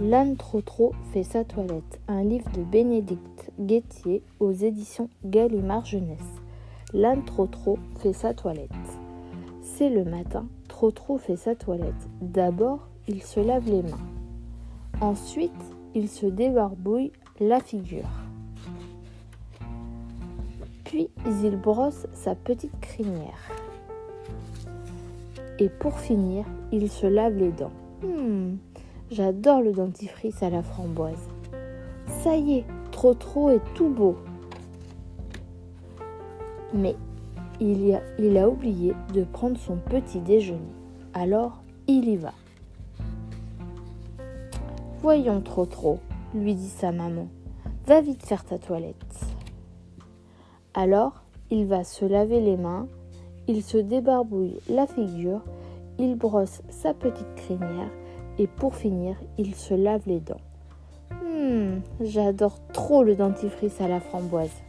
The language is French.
L'âne trop trop fait sa toilette. Un livre de Bénédicte Guettier aux éditions Gallimard Jeunesse. L'âne trop trop fait sa toilette. C'est le matin, trop trop fait sa toilette. D'abord, il se lave les mains. Ensuite, il se débarbouille la figure. Puis il brosse sa petite crinière. Et pour finir, il se lave les dents. Hmm, j'adore le dentifrice à la framboise. Ça y est, trop trop est tout beau. Mais il, a, a oublié de prendre son petit déjeuner. Alors, il y va. Voyons trop trop, lui dit sa maman. Va vite faire ta toilette. Alors, il va se laver les mains, il se débarbouille la figure, il brosse sa petite crinière et pour finir, il se lave les dents. Hum, j'adore trop le dentifrice à la framboise.